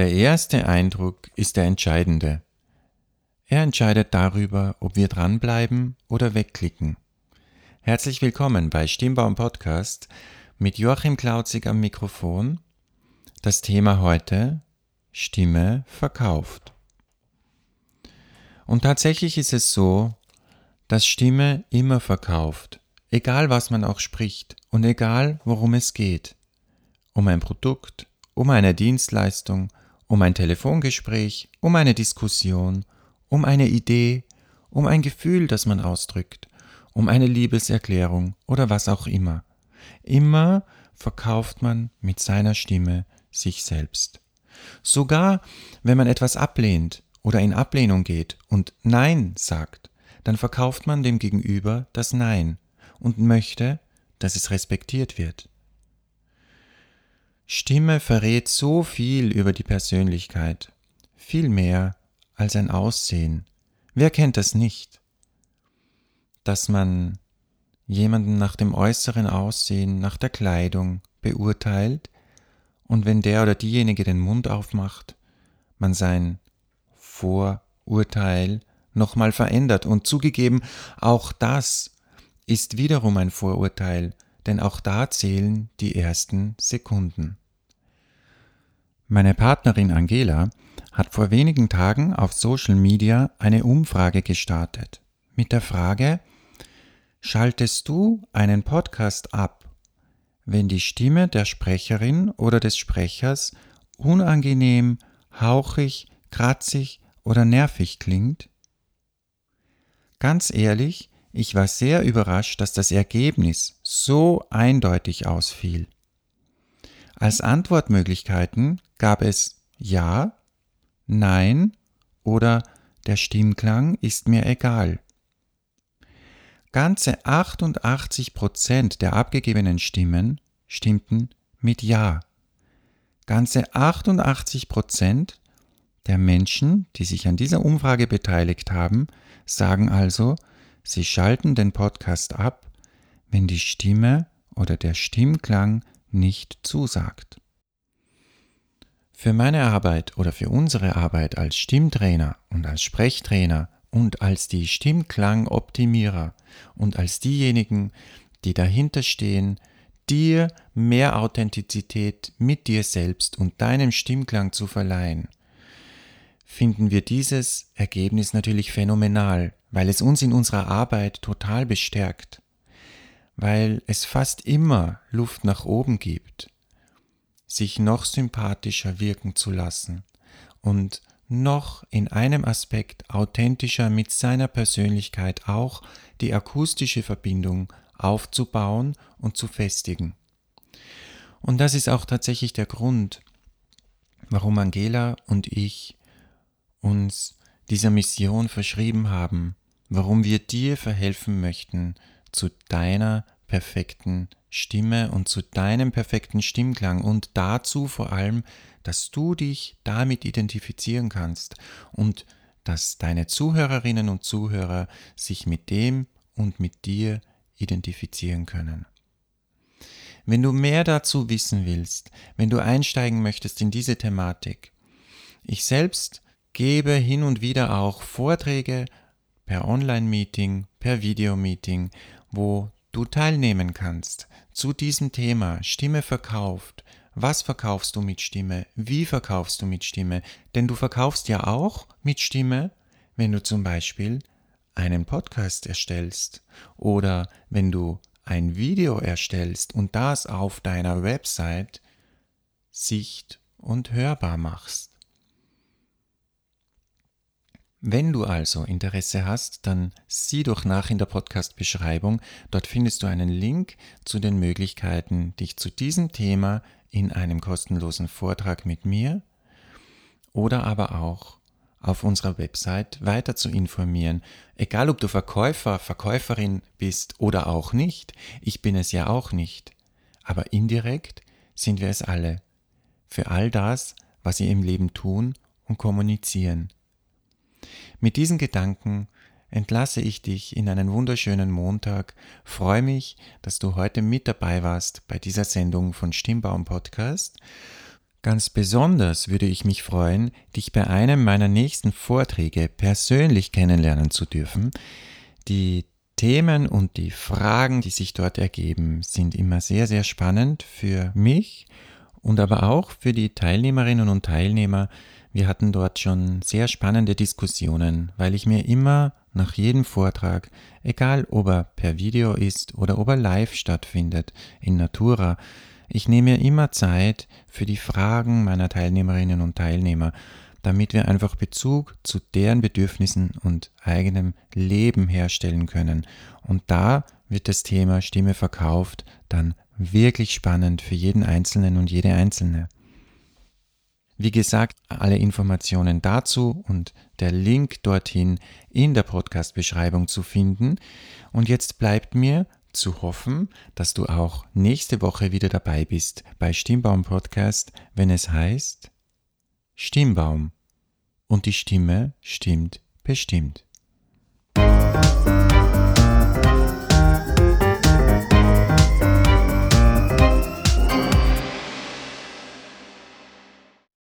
Der erste Eindruck ist der entscheidende. Er entscheidet darüber, ob wir dranbleiben oder wegklicken. Herzlich willkommen bei Stimmbaum Podcast mit Joachim Klauzig am Mikrofon. Das Thema heute Stimme verkauft. Und tatsächlich ist es so, dass Stimme immer verkauft, egal was man auch spricht und egal worum es geht. Um ein Produkt, um eine Dienstleistung, um ein Telefongespräch, um eine Diskussion, um eine Idee, um ein Gefühl, das man ausdrückt, um eine Liebeserklärung oder was auch immer. Immer verkauft man mit seiner Stimme sich selbst. Sogar wenn man etwas ablehnt oder in Ablehnung geht und Nein sagt, dann verkauft man dem Gegenüber das Nein und möchte, dass es respektiert wird. Stimme verrät so viel über die Persönlichkeit, viel mehr als ein Aussehen. Wer kennt das nicht? Dass man jemanden nach dem äußeren Aussehen, nach der Kleidung beurteilt und wenn der oder diejenige den Mund aufmacht, man sein Vorurteil nochmal verändert und zugegeben, auch das ist wiederum ein Vorurteil, denn auch da zählen die ersten Sekunden. Meine Partnerin Angela hat vor wenigen Tagen auf Social Media eine Umfrage gestartet mit der Frage, schaltest du einen Podcast ab, wenn die Stimme der Sprecherin oder des Sprechers unangenehm, hauchig, kratzig oder nervig klingt? Ganz ehrlich, ich war sehr überrascht, dass das Ergebnis so eindeutig ausfiel. Als Antwortmöglichkeiten gab es Ja, Nein oder der Stimmklang ist mir egal. Ganze 88 Prozent der abgegebenen Stimmen stimmten mit Ja. Ganze 88 Prozent der Menschen, die sich an dieser Umfrage beteiligt haben, sagen also, sie schalten den Podcast ab, wenn die Stimme oder der Stimmklang nicht zusagt. Für meine Arbeit oder für unsere Arbeit als Stimmtrainer und als Sprechtrainer und als die Stimmklangoptimierer und als diejenigen, die dahinter stehen, dir mehr Authentizität mit dir selbst und deinem Stimmklang zu verleihen, finden wir dieses Ergebnis natürlich phänomenal, weil es uns in unserer Arbeit total bestärkt weil es fast immer Luft nach oben gibt, sich noch sympathischer wirken zu lassen und noch in einem Aspekt authentischer mit seiner Persönlichkeit auch die akustische Verbindung aufzubauen und zu festigen. Und das ist auch tatsächlich der Grund, warum Angela und ich uns dieser Mission verschrieben haben, warum wir dir verhelfen möchten, zu deiner perfekten Stimme und zu deinem perfekten Stimmklang und dazu vor allem, dass du dich damit identifizieren kannst und dass deine Zuhörerinnen und Zuhörer sich mit dem und mit dir identifizieren können. Wenn du mehr dazu wissen willst, wenn du einsteigen möchtest in diese Thematik, ich selbst gebe hin und wieder auch Vorträge per Online-Meeting, per Videomeeting wo du teilnehmen kannst zu diesem Thema Stimme verkauft. Was verkaufst du mit Stimme? Wie verkaufst du mit Stimme? Denn du verkaufst ja auch mit Stimme, wenn du zum Beispiel einen Podcast erstellst oder wenn du ein Video erstellst und das auf deiner Website sicht- und hörbar machst. Wenn du also Interesse hast, dann sieh doch nach in der Podcast-Beschreibung. Dort findest du einen Link zu den Möglichkeiten, dich zu diesem Thema in einem kostenlosen Vortrag mit mir oder aber auch auf unserer Website weiter zu informieren. Egal ob du Verkäufer, Verkäuferin bist oder auch nicht, ich bin es ja auch nicht. Aber indirekt sind wir es alle. Für all das, was sie im Leben tun und kommunizieren. Mit diesen Gedanken entlasse ich dich in einen wunderschönen Montag, freue mich, dass du heute mit dabei warst bei dieser Sendung von Stimmbaum Podcast. Ganz besonders würde ich mich freuen, dich bei einem meiner nächsten Vorträge persönlich kennenlernen zu dürfen. Die Themen und die Fragen, die sich dort ergeben, sind immer sehr, sehr spannend für mich und aber auch für die Teilnehmerinnen und Teilnehmer. Wir hatten dort schon sehr spannende Diskussionen, weil ich mir immer nach jedem Vortrag, egal ob er per Video ist oder ob er live stattfindet in Natura, ich nehme immer Zeit für die Fragen meiner Teilnehmerinnen und Teilnehmer, damit wir einfach Bezug zu deren Bedürfnissen und eigenem Leben herstellen können. Und da wird das Thema Stimme verkauft dann wirklich spannend für jeden Einzelnen und jede Einzelne. Wie gesagt, alle Informationen dazu und der Link dorthin in der Podcast-Beschreibung zu finden. Und jetzt bleibt mir zu hoffen, dass du auch nächste Woche wieder dabei bist bei Stimmbaum Podcast, wenn es heißt Stimmbaum und die Stimme stimmt bestimmt. Musik